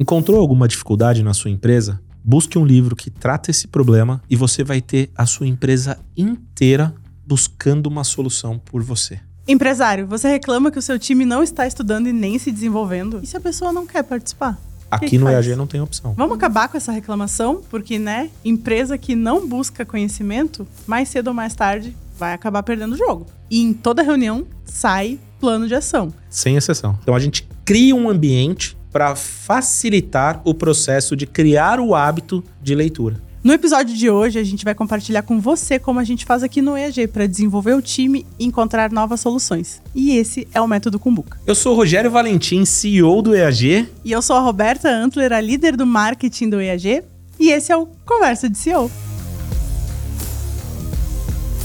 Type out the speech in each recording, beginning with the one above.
Encontrou alguma dificuldade na sua empresa? Busque um livro que trata esse problema e você vai ter a sua empresa inteira buscando uma solução por você. Empresário, você reclama que o seu time não está estudando e nem se desenvolvendo? E se a pessoa não quer participar? Aqui que no faz? EAG não tem opção. Vamos acabar com essa reclamação, porque, né, empresa que não busca conhecimento, mais cedo ou mais tarde, vai acabar perdendo o jogo. E em toda reunião sai plano de ação. Sem exceção. Então a gente cria um ambiente para facilitar o processo de criar o hábito de leitura. No episódio de hoje, a gente vai compartilhar com você como a gente faz aqui no EAG para desenvolver o time e encontrar novas soluções. E esse é o método Kumbuka. Eu sou o Rogério Valentim, CEO do EAG. E eu sou a Roberta Antler, a líder do marketing do EAG. E esse é o Conversa de CEO.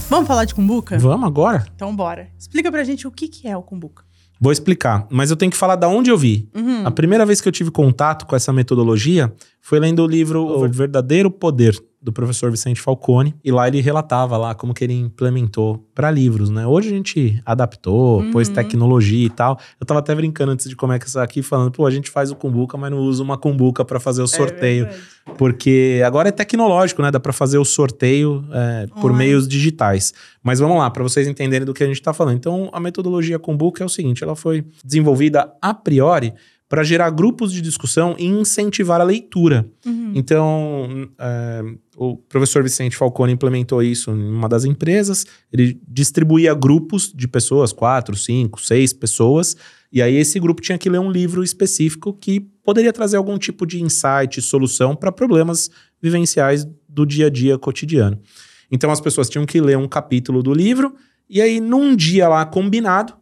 Vamos falar de Kumbuka? Vamos agora? Então bora. Explica pra gente o que, que é o Kumbuka. Vou explicar, mas eu tenho que falar da onde eu vi. Uhum. A primeira vez que eu tive contato com essa metodologia foi lendo o livro O Verdadeiro Poder do professor Vicente Falcone e lá ele relatava lá como que ele implementou para livros, né? Hoje a gente adaptou, Uhum. pôs tecnologia e tal. Eu tava até brincando antes de começar aqui falando, pô, a gente faz o cumbuca, mas não usa uma cumbuca para fazer o sorteio, É porque agora é tecnológico, né? Dá para fazer o sorteio é, por meios digitais. Mas vamos lá, para vocês entenderem do que a gente está falando. Então, a metodologia Kumbuka é o seguinte: ela foi desenvolvida a priori para gerar grupos de discussão e incentivar a leitura. Uhum. Então, é, o professor Vicente Falcone implementou isso em uma das empresas. Ele distribuía grupos de pessoas, quatro, cinco, seis pessoas, e aí esse grupo tinha que ler um livro específico que poderia trazer algum tipo de insight, solução para problemas vivenciais do dia a dia cotidiano. Então, as pessoas tinham que ler um capítulo do livro, e aí, num dia lá combinado,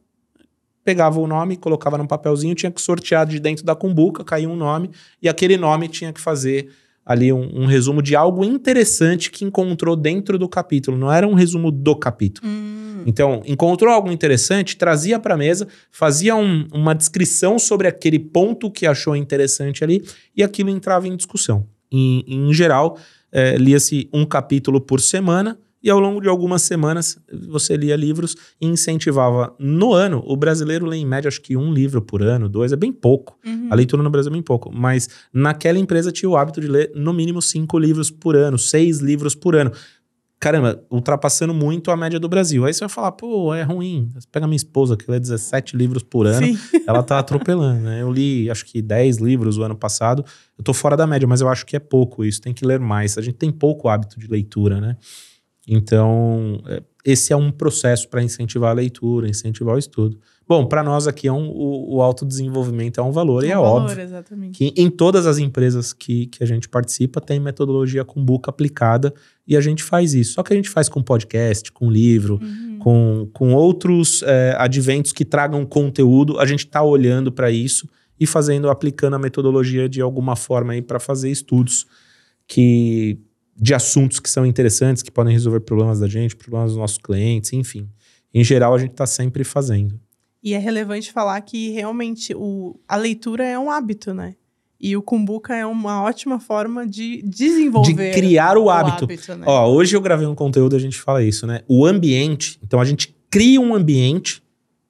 pegava o nome, colocava num papelzinho, tinha que sortear de dentro da cumbuca, caía um nome, e aquele nome tinha que fazer ali um, um resumo de algo interessante que encontrou dentro do capítulo. Não era um resumo do capítulo. Hum. Então, encontrou algo interessante, trazia para a mesa, fazia um- uma descrição sobre aquele ponto que achou interessante ali, e aquilo entrava em discussão. Em, em geral, eh, lia-se um capítulo por semana, e ao longo de algumas semanas você lia livros e incentivava. No ano, o brasileiro lê em média acho que um livro por ano, dois, é bem pouco. Uhum. A leitura no Brasil é bem pouco. Mas naquela empresa tinha o hábito de ler no mínimo cinco livros por ano, seis livros por ano. Caramba, ultrapassando muito a média do Brasil. Aí você vai falar, pô, é ruim. Pega minha esposa, que lê 17 livros por ano, Sim. ela tá atropelando, né? Eu li, acho que 10 livros o ano passado. Eu tô fora da média, mas eu acho que é pouco isso. Tem que ler mais. A gente tem pouco hábito de leitura, né? Então, é, esse é um processo para incentivar a leitura, incentivar o estudo. Bom, para nós aqui é um, o, o autodesenvolvimento é um valor, e é Um valor, óbvio Exatamente. que em todas as empresas que, que a gente participa tem metodologia Kumbuka aplicada e a gente faz isso. Só que a gente faz com podcast, com livro, Uhum. com, com outros é, adventos que tragam conteúdo. A gente está olhando para isso e fazendo, aplicando a metodologia de alguma forma aí para fazer estudos que de assuntos que são interessantes, que podem resolver problemas da gente, problemas dos nossos clientes, enfim. Em geral, a gente está sempre fazendo. E é relevante falar que realmente o, a leitura é um hábito, né? E o Kumbuka é uma ótima forma de desenvolver De criar o hábito. né? Ó, hoje eu gravei um conteúdo, a gente fala isso, né? O ambiente. Então a gente cria um ambiente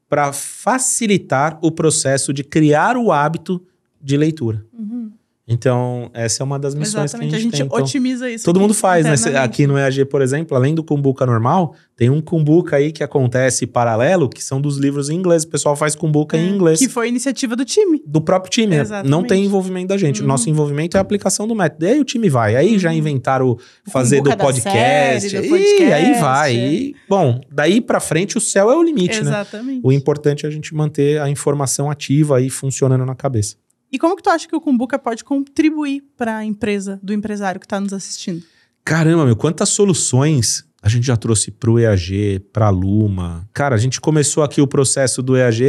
para facilitar o processo de criar o hábito de leitura. Uhum. Então, essa é uma das missões Exatamente, que a gente, tem. Então, otimiza isso. todo mundo faz, né? Internamente. Aqui no EAG, por exemplo, além do Kumbuka normal, tem um Kumbuka aí que acontece paralelo, que são dos livros em inglês. O pessoal faz Kumbuka É, em inglês. Que foi iniciativa do time. do próprio time. né? Exatamente. Não tem envolvimento da gente. O Uhum. nosso envolvimento é a aplicação do método. E aí o time vai. Aí já Uhum. inventaram fazer do podcast. série, do E podcast, aí vai. é. E, bom, daí pra frente o céu é o limite, né? Exatamente. O importante é a gente manter a informação ativa e funcionando na cabeça. E como que tu acha que o Kumbuka pode contribuir para a empresa do empresário que está nos assistindo? Caramba, meu, quantas soluções a gente já trouxe pro EAG, pra Luma. Cara, a gente começou aqui o processo do EAG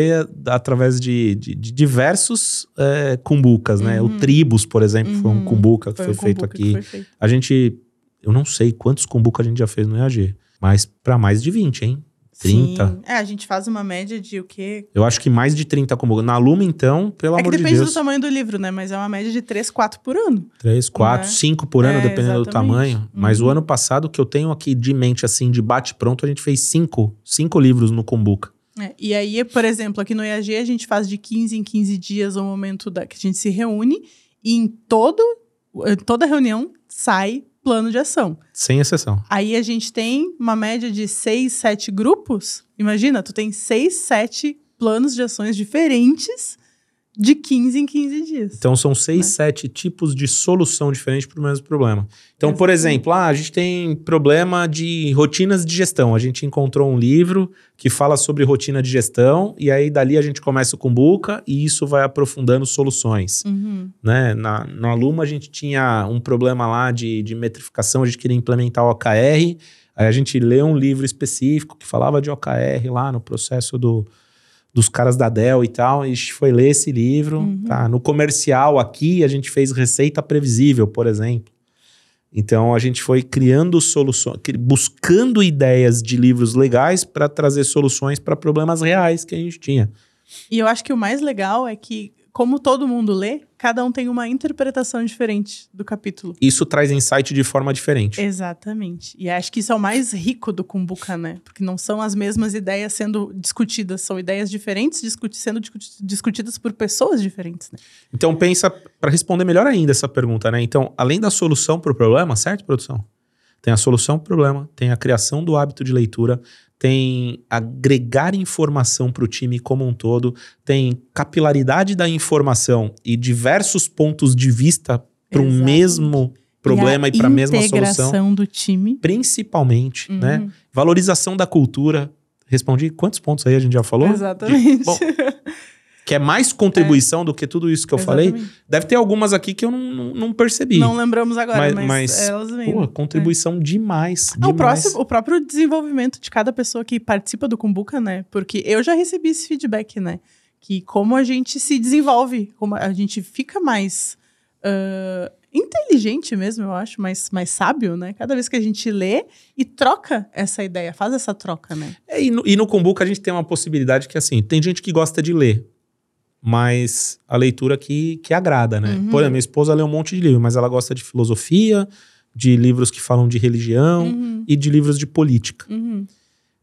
através de, de- de diversos é, cumbucas, né? O Uhum. Tribus, por exemplo, foi um Uhum. cumbuca que foi, o feito aqui. foi feito. A gente, eu não sei quantos cumbuca a gente já fez no EAG, mas pra mais de 20, hein? 30. Sim. É, a gente faz uma média de o quê? Eu acho que mais de 30 cumbuca. Na Luma, então, pelo é amor de depende Deus. do tamanho do livro, né? Mas é uma média de 3, 4 por ano. 3, 4, Né? 5 por ano, É, dependendo do exatamente. tamanho. Mas Uhum. o ano passado, que eu tenho aqui de mente, assim, de bate-pronto, a gente fez 5 cinco livros no Kumbuka. É, e aí, por exemplo, aqui no EAG a gente faz de 15 em 15 dias o momento da, que a gente se reúne E em todo, em toda reunião sai plano de ação. Sem exceção. Aí a gente tem uma média de seis, sete grupos. Imagina, tu tem seis, sete planos de ações diferentes de 15 em 15 dias. Então são seis, Né? sete tipos de solução diferente para o mesmo problema. Então, por exemplo, ah, a gente tem problema de rotinas de gestão. A gente encontrou um livro que fala sobre rotina de gestão, e aí dali a gente começa com Buca e isso vai aprofundando soluções. Uhum. né? Na, na Luma a gente tinha um problema lá de, de metrificação, a gente queria implementar o OKR, aí a gente leu um livro específico que falava de OKR lá no processo do, dos caras da Dell e tal, e a gente foi ler esse livro, Uhum. tá? No comercial aqui a gente fez receita previsível, por exemplo. Então a gente foi criando soluções, buscando ideias de livros legais para trazer soluções para problemas reais que a gente tinha. E eu acho que o mais legal é que, como todo mundo lê, cada um tem uma interpretação diferente do capítulo. Isso traz insight de forma diferente. Exatamente. E acho que isso é o mais rico do Kumbuka, né? Porque não são as mesmas ideias sendo discutidas, são ideias diferentes discuti sendo discuti- discutidas por pessoas diferentes, né? Então pensa para responder melhor ainda essa pergunta, né? Então, além da solução para o problema, certo, produção? Tem a solução para o problema, tem a criação do hábito de leitura, tem agregar informação para o time como um todo, tem capilaridade da informação e diversos pontos de vista para Exatamente. mesmo problema e, para a mesma solução. do time. Principalmente, Uhum. né? Valorização da cultura. Respondi quantos pontos aí a gente já falou? Exatamente. Bom, que é mais contribuição do que tudo isso que eu falei. Exatamente. Deve ter algumas aqui que eu não, não, não percebi. Não lembramos agora, Mas- mas, mas, elas vêm. Pô, contribuição demais. Ah, o, demais. próximo, o próprio desenvolvimento de cada pessoa que participa do Kumbuka, né? Porque eu já recebi esse feedback, né? Que como a gente se desenvolve, como a gente fica mais ah, inteligente mesmo, eu acho, mais, mais sábio, né? Cada vez que a gente lê e troca essa ideia, faz essa troca, né? É, e, no, e no Kumbuka a gente tem uma possibilidade que, assim, tem gente que gosta de ler, mas a leitura que, que agrada, né? Uhum. Por exemplo, minha esposa lê um monte de livro, mas ela gosta de filosofia, de livros que falam de religião Uhum, e de livros de política. uhum.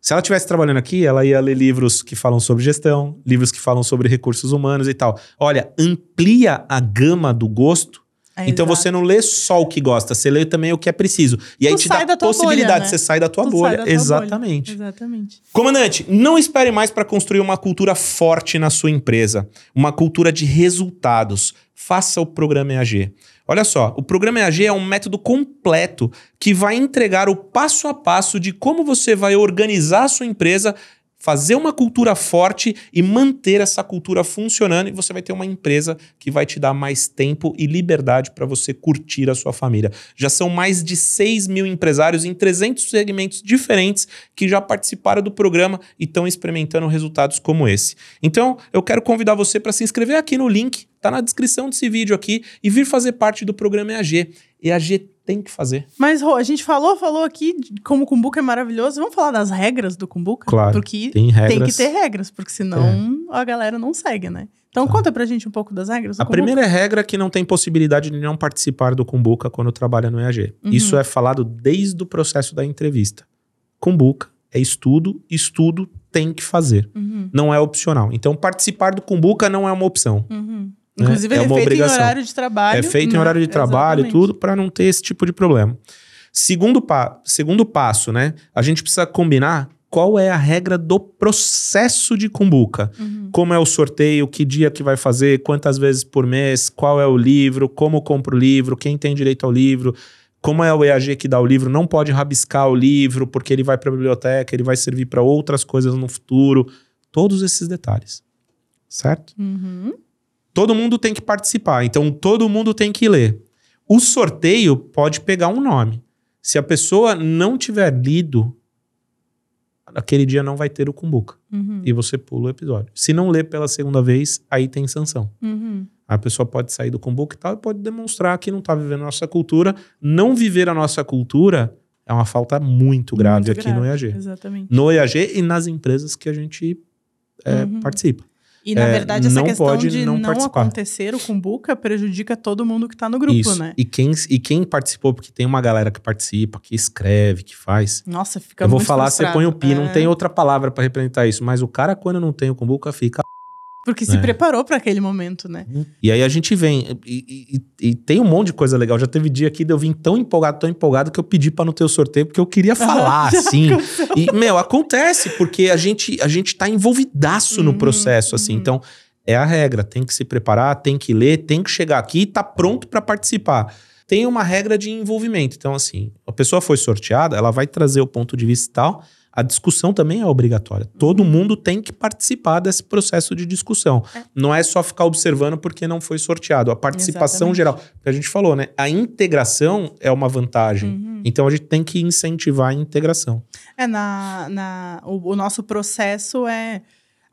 Se ela estivesse trabalhando aqui, ela ia ler livros que falam sobre gestão, livros que falam sobre recursos humanos e tal. Olha, amplia a gama do gosto É, então exato. você não lê só o que gosta, você lê também o que é preciso. E aí Tu te dá da possibilidade, bolha, né? você sai da tua Tu bolha. da tua Exatamente. bolha. Exatamente. Comandante, não espere mais para construir uma cultura forte na sua empresa, uma cultura de resultados. Faça o programa EAG. Olha só, o programa EAG é um método completo que vai entregar o passo a passo de como você vai organizar a sua empresa, fazer uma cultura forte e manter essa cultura funcionando e você vai ter uma empresa que vai te dar mais tempo e liberdade para você curtir a sua família. Já são mais de 6 mil empresários em 300 segmentos diferentes que já participaram do programa e estão experimentando resultados como esse. Então, eu quero convidar você para se inscrever aqui no link, tá na descrição desse vídeo aqui e vir fazer parte do programa EAG. EAG tem que fazer. Mas, Rô, a gente falou, falou aqui como o Kumbuka é maravilhoso. Vamos falar das regras do Kumbuka? Claro, Porque Tem tem que ter regras, porque senão a galera não segue, né? Então conta pra gente um pouco das regras A Kumbuka. primeira regra é que não tem possibilidade de não participar do Kumbuka quando trabalha no EAG. Uhum. Isso é falado desde o processo da entrevista. Kumbuka é estudo, estudo tem que fazer. Uhum, Não é opcional. Então, participar do Kumbuka não é uma opção. uhum. Né? Inclusive, É ele é uma feito obrigação. em horário de trabalho. É feito em né? horário de trabalho e Exatamente. tudo para não ter esse tipo de problema. Segundo, pa segundo passo, né? A gente precisa combinar qual é a regra do processo de Kumbuka. Uhum. Como é o sorteio, que dia que vai fazer, quantas vezes por mês, qual é o livro, como compra o livro, quem tem direito ao livro, como é o EAG que dá o livro, não pode rabiscar o livro porque ele vai para a biblioteca, ele vai servir para outras coisas no futuro. Todos esses detalhes. Certo? Uhum. Todo mundo tem que participar, então todo mundo tem que ler. O sorteio pode pegar um nome. Se a pessoa não tiver lido, aquele dia não vai ter o Kumbuka. Uhum. E você pula o episódio. Se não ler pela segunda vez, aí tem sanção. Uhum. A pessoa pode sair do Kumbuka e tal, e pode demonstrar que não está vivendo a nossa cultura. Não viver a nossa cultura é uma falta muito grave Muito aqui no grave, EAG. Exatamente. No EAG e nas empresas que a gente é, Uhum. participa. E, na É, verdade, essa questão de não não, acontecer o Kumbuka prejudica todo mundo que tá no grupo, Isso. né? E quem, e quem participou, porque tem uma galera que participa, que escreve, que faz. Nossa, fica eu vou falar, você frustrado. põe o pi, não É. tem outra palavra pra representar isso. Mas o cara, quando não tem o Kumbuka, fica. Porque se É. preparou para aquele momento, né? E aí a gente vem. E, e- e tem um monte de coisa legal. Já teve dia aqui de eu vim tão empolgado, tão empolgado, que eu pedi pra não ter o sorteio, porque eu queria falar, Já assim. E, meu, acontece, porque a gente, a gente tá envolvidaço no Uhum, processo, assim. uhum. Então, é a regra. Tem que se preparar, tem que ler, tem que chegar aqui e tá pronto pra participar. Tem uma regra de envolvimento. Então, assim, a pessoa foi sorteada, ela vai trazer o ponto de vista e tal. A discussão também é obrigatória. Todo Uhum. mundo tem que participar desse processo de discussão. É. Não é só ficar observando porque não foi sorteado. A participação Exatamente. geral. Que a gente falou, né? A integração é uma vantagem. Uhum. Então a gente tem que incentivar a integração. É, na, na, o, o nosso processo é.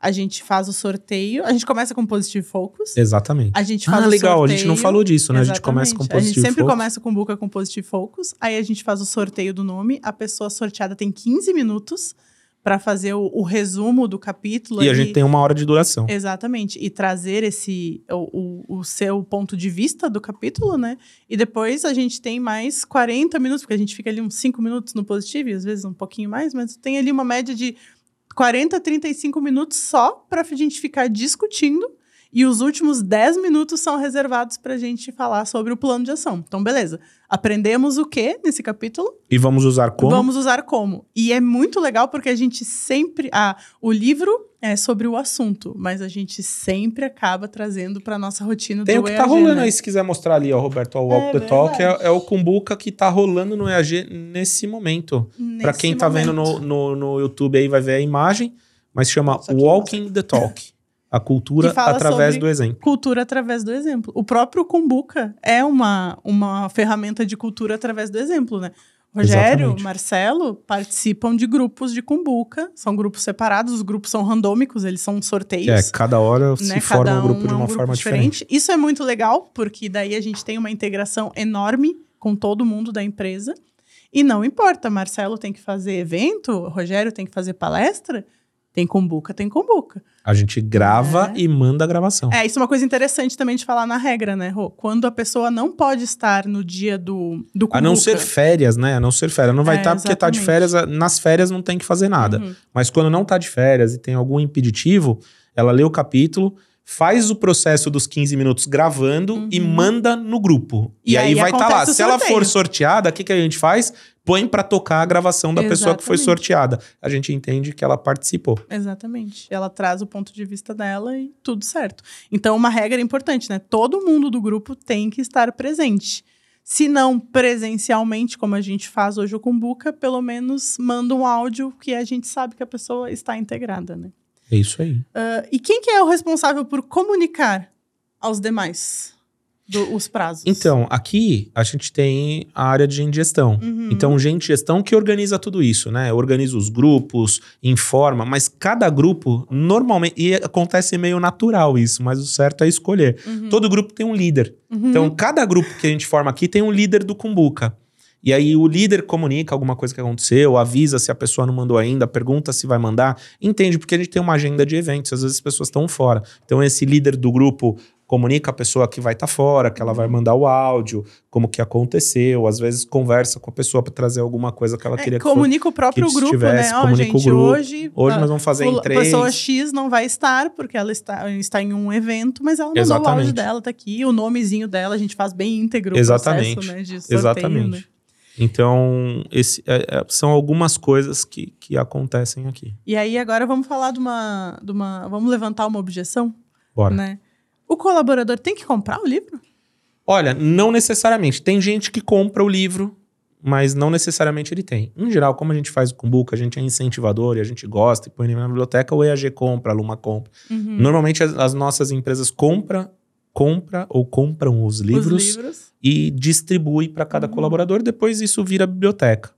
A gente faz o sorteio. A gente começa com Positive Focus. Exatamente. A gente faz Ah, o legal. sorteio. A gente não falou disso, né? A gente começa com Exatamente. A gente positivo sempre focus. começa com Buca com Positive Focus. Aí a gente faz o sorteio do nome. A pessoa sorteada tem 15 minutos para fazer o, o resumo do capítulo. E a ali. gente tem uma hora de duração. Exatamente. E trazer esse o, o, o seu ponto de vista do capítulo, né? E depois a gente tem mais 40 minutos, porque a gente fica ali uns 5 minutos no positivo, e às vezes um pouquinho mais, mas tem ali uma média de 40, 35 minutos só para a gente ficar discutindo. E os últimos 10 minutos são reservados para a gente falar sobre o plano de ação. Então, beleza. Aprendemos o que nesse capítulo? E vamos usar como? Vamos usar como. E é muito legal porque a gente sempre. Ah, o livro é sobre o assunto, mas a gente sempre acaba trazendo para nossa rotina Tem do o que EAG, tá rolando né? aí, se quiser mostrar ali, ó, Roberto, o Walk É the Talk, é, é o Kumbuka que tá rolando no EAG nesse momento. Pra Nesse quem tá vendo momento. no, no, no YouTube aí vai ver a imagem, mas chama Walking the Talk. A cultura através do exemplo. Cultura através do exemplo. O próprio Kumbuka é uma, uma ferramenta de cultura através do exemplo, né? Rogério, Exatamente. Marcelo participam de grupos de Kumbuka. São grupos separados, os grupos são randômicos, eles são sorteios. É, cada hora se né? forma Cada um grupo de é uma forma diferente. Isso é muito legal, porque daí a gente tem uma integração enorme com todo mundo da empresa. E não importa, Marcelo tem que fazer evento, Rogério tem que fazer palestra, tem Kumbuka, tem Kumbuka. A gente grava É. e manda a gravação. É, isso é uma coisa interessante também de falar na regra, né, Rô? Quando a pessoa não pode estar no dia do, do A não ser férias, né? A não ser férias. Não vai É, estar porque tá de férias. Nas férias não tem que fazer nada. Uhum. Mas quando não tá de férias e tem algum impeditivo, ela lê o capítulo, faz o processo dos 15 minutos gravando e Uhum. manda no grupo. E, E aí, aí vai estar lá. acontece o Se ela for sorteada, o que, que a gente faz? Põe pra tocar a gravação da pessoa que foi Exatamente. sorteada. A gente entende que ela participou. Exatamente. Ela traz o ponto de vista dela e tudo certo. Então, uma regra importante, né? Todo mundo do grupo tem que estar presente. Se não presencialmente, como a gente faz hoje com o Buca, pelo menos manda um áudio que a gente sabe que a pessoa está integrada, né? É isso aí. Ah, e quem que é o responsável por comunicar aos demais do- os prazos? Então, aqui a gente tem a área de gestão. Uhum. Então, gente gestão que organiza tudo isso, né? Organiza os grupos, informa, mas cada grupo, normalmente, e acontece meio natural isso, mas o certo é escolher. Uhum. Todo grupo tem um líder. Uhum. Então, cada grupo que a gente forma aqui tem um líder do Kumbuka. E aí o líder comunica alguma coisa que aconteceu, avisa se a pessoa não mandou ainda, pergunta se vai mandar, entende, porque a gente tem uma agenda de eventos, às vezes as pessoas estão fora. Então esse líder do grupo comunica a pessoa que vai estar fora, que ela vai mandar o áudio, como que aconteceu, às vezes conversa com a pessoa para trazer alguma coisa que ela É, queria que comunica o próprio que grupo, estivesse, né? Ó, comunica o gente, grupo. hoje, Hoje ah, nós vamos fazer em três. pessoa X não vai estar, porque ela está, está em um evento, mas ela mandou o Exatamente. áudio dela, tá aqui, o nomezinho dela, a gente faz bem íntegro o Exatamente. processo, né, de sorteio, Exatamente. né? Então, esse, é- é- são algumas coisas que, que acontecem aqui. E aí, agora vamos falar de uma, de uma... Vamos levantar uma objeção, Bora. né? O colaborador tem que comprar o livro? Olha, não necessariamente. Tem gente que compra o livro, mas não necessariamente ele tem. Em geral, como a gente faz o Kumbuka, a gente é incentivador e a gente gosta e põe ele na biblioteca, o EAG compra, a Luma compra. Uhum. Normalmente as, as nossas empresas compra, compra ou compram os livros, Os livros. e distribui para cada Uhum. colaborador, depois isso vira biblioteca.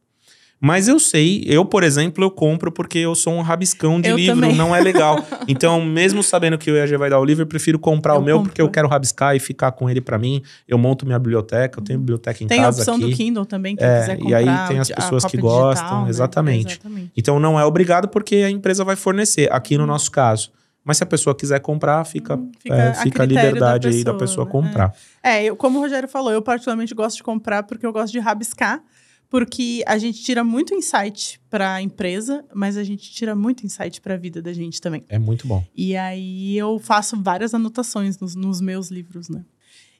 Mas eu sei, eu, por exemplo, eu compro porque eu sou um rabiscão de Eu livro, também. não é legal. Então, mesmo sabendo que o EAG vai dar o livro, eu prefiro comprar Eu o meu compro. porque eu quero rabiscar e ficar com ele para mim. Eu monto minha biblioteca, eu tenho biblioteca em Tem a casa opção aqui. do Kindle também, quem É, quiser e comprar. aí tem as a pessoas que cópia gostam, digital, né? exatamente. Exatamente. Então não é obrigado porque a empresa vai fornecer, aqui no nosso caso. Mas se a pessoa quiser comprar, fica, Hum, fica é, a fica a critério da liberdade aí da pessoa, pessoa né? comprar. É, eu, como o Rogério falou, eu particularmente gosto de comprar porque eu gosto de rabiscar. porque a gente tira muito insight para a empresa, mas a gente tira muito insight para a vida da gente também. É muito bom. E aí eu faço várias anotações nos, nos meus livros, né?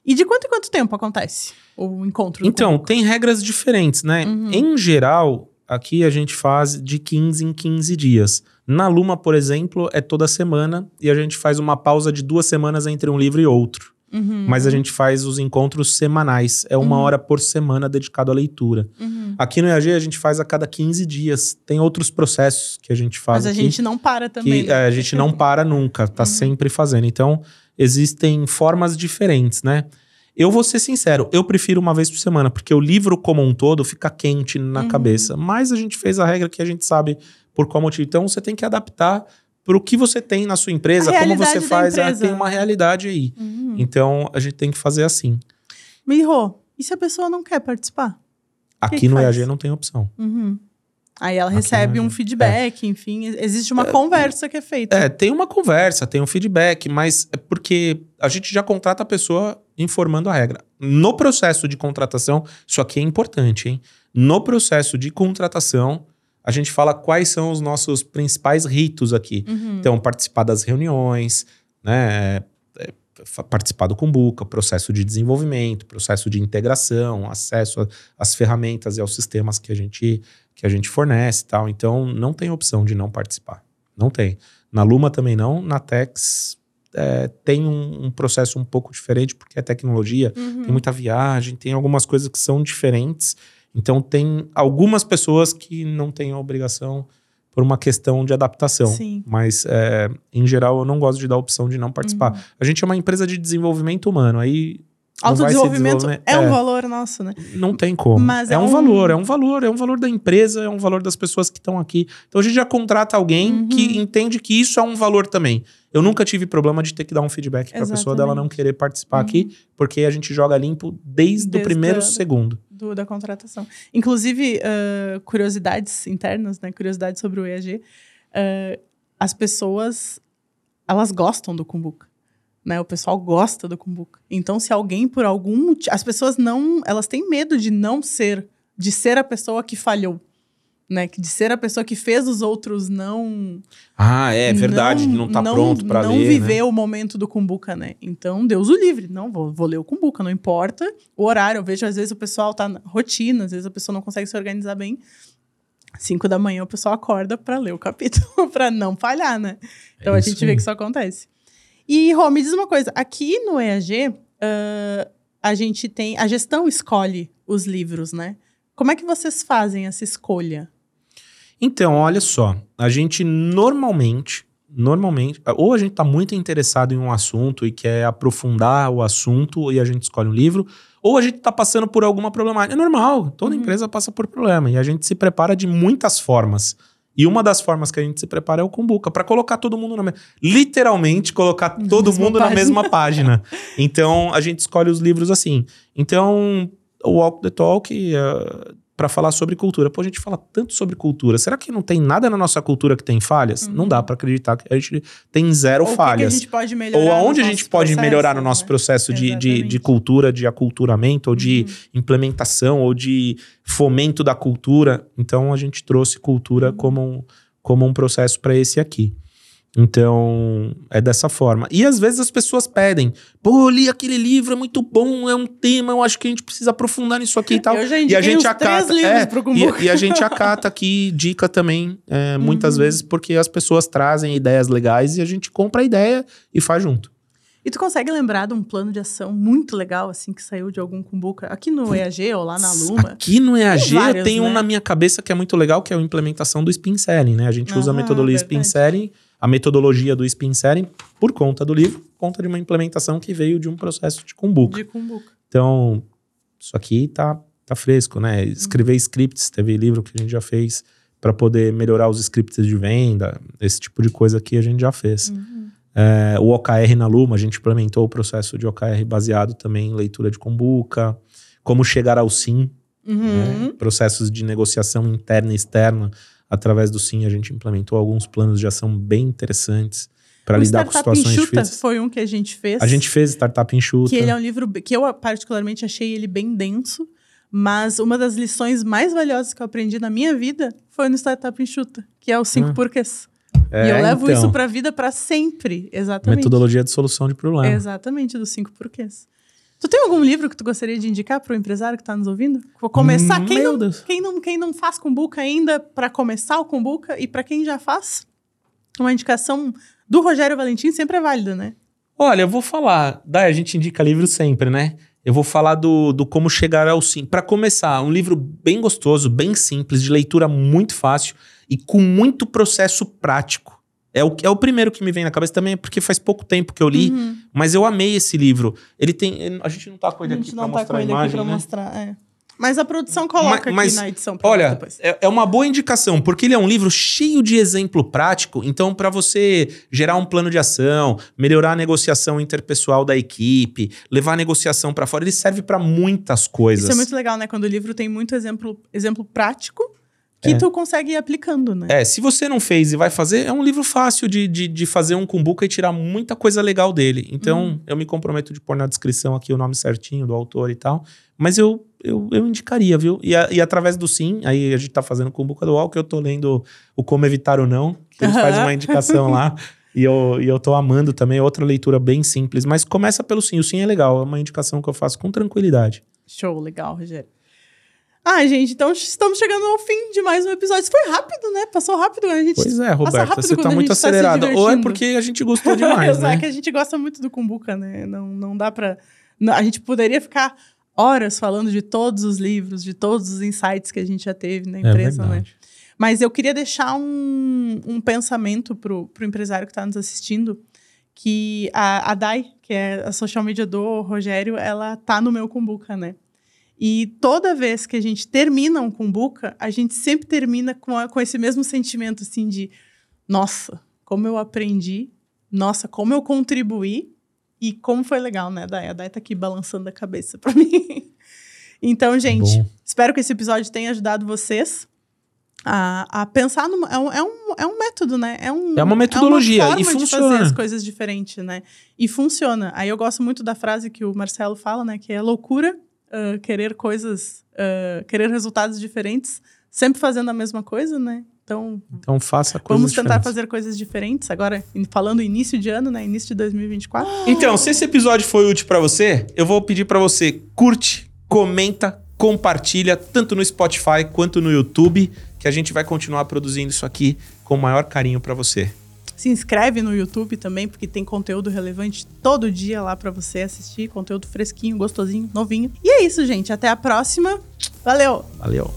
E de quanto em quanto tempo acontece o encontro? do Então, Cumbuca? tem regras diferentes, né? Uhum. Em geral, aqui a gente faz de 15 em 15 dias. Na Luma, por exemplo, é toda semana e a gente faz uma pausa de duas semanas entre um livro e outro. Uhum. Mas a gente faz os encontros semanais. É uma Uhum. hora por semana dedicado à leitura. Uhum. Aqui no EAG a gente faz a cada 15 dias. Tem outros processos que a gente faz Mas a aqui. gente não para também. que né? é, a gente não para nunca, tá Uhum. sempre fazendo. Então, existem formas diferentes, né? Eu vou ser sincero, eu prefiro uma vez por semana, porque o livro como um todo fica quente na Uhum. cabeça. Mas a gente fez a regra que a gente sabe por qual motivo. Então, você tem que adaptar para o que você tem na sua empresa, como você faz. ah, tem uma realidade aí. Uhum. Então, a gente tem que fazer assim. Mirro, e se a pessoa não quer participar? Aqui que no faz? EAG não tem opção. Uhum. Aí ela recebe não é. um feedback, enfim, existe uma conversa que é feita. É, tem uma conversa, tem um feedback, mas é porque a gente já contrata a pessoa informando a regra. No processo de contratação, isso aqui é importante, hein? No processo de contratação, a gente fala quais são os nossos principais ritos aqui. Uhum. Então, participar das reuniões, né? é, é, participar do Kumbuka, processo de desenvolvimento, processo de integração, acesso às ferramentas e aos sistemas que a gente, que a gente fornece e tal. Então, não tem opção de não participar. Não tem. Na Luma também não. Na Tex é, tem um, um processo um pouco diferente, porque é tecnologia, Uhum. tem muita viagem, tem algumas coisas que são diferentes. Então, tem algumas pessoas que não têm a obrigação por uma questão de adaptação. Sim. Mas, é, em geral, eu não gosto de dar a opção de não participar. Uhum. A gente é uma empresa de desenvolvimento humano, aí Autodesenvolvimento desenvolvimento- é um é. valor nosso, né? não tem como. Mas é, é um, um- valor, é um valor, é um valor da empresa, é um valor das pessoas que estão aqui. Então a gente já contrata alguém Uhum. que entende que isso é um valor também. Eu nunca tive problema de ter que dar um feedback para a pessoa dela não querer participar Uhum. aqui, porque a gente joga limpo desde, o Desde primeiro a- segundo. do- da contratação. Inclusive, ah, curiosidades internas, né? Curiosidades sobre o EAG. ah, as pessoas, elas gostam do Kumbuka. Né? O pessoal gosta do Kumbuka. Então, se alguém, por algum motivo... As pessoas não... Elas têm medo de não ser... De ser a pessoa que falhou. Né? De ser a pessoa que fez os outros não... Ah, é verdade, não, tá pronto para não ler. viver né? o momento do Kumbuka, né? Então, Deus o livre. Não, vou, vou ler o Kumbuka, não importa o horário. Eu vejo, às vezes, o pessoal tá na rotina, às vezes a pessoa não consegue se organizar bem. Cinco da manhã o pessoal acorda para ler o capítulo, para não falhar, né? Então É a gente vê que isso acontece. E, Rô, me diz uma coisa. Aqui no EAG, ah, a gente tem... A gestão escolhe os livros, né? Como é que vocês fazem essa escolha? Então, olha só, a gente normalmente, normalmente, ou a gente tá muito interessado em um assunto e quer aprofundar o assunto e a gente escolhe um livro, ou a gente tá passando por alguma problemática. É normal, toda Uhum. empresa passa por problema e a gente se prepara de muitas formas. E uma das formas que a gente se prepara é o Kumbuka, para colocar todo mundo na mesma. Literalmente, colocar Na todo mundo na página. mesma página. Então, a gente escolhe os livros assim. Então, o Walk the Talk, para falar sobre cultura. Pô, a gente fala tanto sobre cultura. Será que não tem nada na nossa cultura que tem falhas? Uhum. Não dá para acreditar que a gente tem zero Ou o que que falhas. a gente pode melhorar Ou aonde a gente pode melhorar no processos, nosso né? processo de, de, de cultura, de aculturamento, ou de Uhum. implementação, ou de fomento da cultura. Então a gente trouxe cultura Uhum. como, um, como um processo para esse aqui. Então, é dessa forma. E às vezes as pessoas pedem: pô, eu li aquele livro, é muito bom, é um tema, eu acho que a gente precisa aprofundar nisso aqui e tal. E a gente acata. três livros é, e, e a gente acata aqui dica também, é, muitas Uhum. vezes, porque as pessoas trazem ideias legais e a gente compra a ideia e faz junto. E tu consegue lembrar de um plano de ação muito legal, assim, que saiu de algum Kumbuka? Aqui no EAG ou lá na Luma? Aqui no EAG Tem vários, eu tenho um né? na minha cabeça que é muito legal, que é a implementação do Spin Selling, né? A gente usa a Ah, metodologia Spin verdade. Selling, a metodologia do Spin Selling, por conta do livro, por conta de uma implementação que veio de um processo de Kumbuka. De Kumbuka. Então, isso aqui tá, tá fresco, né? Escrever scripts, teve livro que a gente já fez para poder melhorar os scripts de venda, esse tipo de coisa que a gente já fez. Uhum. É, o OKR na Luma, a gente implementou o processo de OKR baseado também em leitura de Kumbuka, como chegar ao sim, Uhum. né? processos de negociação interna e externa. Através do sim, a gente implementou alguns planos de ação bem interessantes para lidar com situações Enxuta difíceis. foi um que a gente fez. A gente fez Startup Enxuta. Que ele é um livro que eu particularmente achei ele bem denso, Mas uma das lições mais valiosas que eu aprendi na minha vida foi no Startup Enxuta, que é os cinco Ah. porquês. É, e eu levo então, isso pra vida pra sempre. Exatamente. Metodologia de solução de problema. Exatamente, dos cinco porquês. Tu tem algum livro que tu gostaria de indicar para o empresário que está nos ouvindo? Vou começar. Hum, quem, não, Deus. quem, não, quem não faz cumbuca ainda, para começar o cumbuca, e para quem já faz, uma indicação do Rogério Valentim sempre é válida, né? Olha, eu vou falar. Daí a gente indica livro sempre, né? Eu vou falar do, do como chegar ao sim. Para começar, um livro bem gostoso, bem simples, de leitura muito fácil e com muito processo prático. É o, é o primeiro que me vem na cabeça também, porque faz pouco tempo que eu li, Uhum. mas eu amei esse livro. Ele tem. A gente não tá com A ele gente aqui não pra tá com mostrar a ele imagem, né? mostrar. é. Mas a produção coloca Ma- mas, aqui na edição. Olha, é, é uma boa indicação, porque ele é um livro cheio de exemplo prático. Então, para você gerar um plano de ação, melhorar a negociação interpessoal da equipe, levar a negociação para fora, ele serve para muitas coisas. Isso é muito legal, né? Quando o livro tem muito exemplo, exemplo prático que É. tu consegue ir aplicando, né? É, se você não fez e vai fazer, é um livro fácil de, de, de fazer um cumbuca e tirar muita coisa legal dele. Então, Uhum. eu me comprometo de pôr na descrição aqui o nome certinho do autor e tal. Mas eu, eu, eu indicaria, viu? E, a- e através do sim, aí a gente tá fazendo cumbuca do UOL, que eu tô lendo o Como Evitar ou Não, que ele faz uma indicação lá. E eu, e eu tô amando também, é outra leitura bem simples. Mas começa pelo sim, o sim é legal, é uma indicação que eu faço com tranquilidade. Show, legal, Rogério. Ah, gente, então estamos chegando ao fim de mais um episódio. Isso foi rápido, né? Passou rápido, né? A gente Pois é, Roberta, rápido você quando tá a muito tá acelerada. Ou é porque a gente gostou demais, né? que a gente gosta muito do Kumbuka, né? Não, não dá pra. não, a gente poderia ficar horas falando de todos os livros, de todos os insights que a gente já teve na É empresa, né? verdade. Mas eu queria deixar um, um pensamento pro, pro empresário que está nos assistindo, que a, a Dai, que é a social media do Rogério, ela tá no meu Kumbuka, né? E toda vez que a gente termina um Kumbuka, a gente sempre termina com, a- com esse mesmo sentimento, assim, de nossa, como eu aprendi, nossa, como eu contribuí e como foi legal, né, Dai? A Dai tá aqui balançando a cabeça para mim. então, gente, Bom. espero que esse episódio tenha ajudado vocês a, a pensar numa. É um, é, um, é um método, né? É, um, É uma metodologia, é uma e forma de funciona. fazer as coisas diferentes, né? E funciona. Aí eu gosto muito da frase que o Marcelo fala, né? Que é loucura ah, querer coisas, ah, querer resultados diferentes, sempre fazendo a mesma coisa, né? Então, Então faça coisas vamos tentar diferentes. fazer coisas diferentes. Agora, falando início de ano, né? Início de 2024. Então, se esse episódio foi útil pra você, eu vou pedir pra você curte, comenta, compartilha tanto no Spotify quanto no YouTube, que a gente vai continuar produzindo isso aqui com o maior carinho pra você. Se inscreve no YouTube também, porque tem conteúdo relevante todo dia lá pra você assistir. Conteúdo fresquinho, gostosinho, novinho. E é isso, gente. Até a próxima. Valeu! Valeu.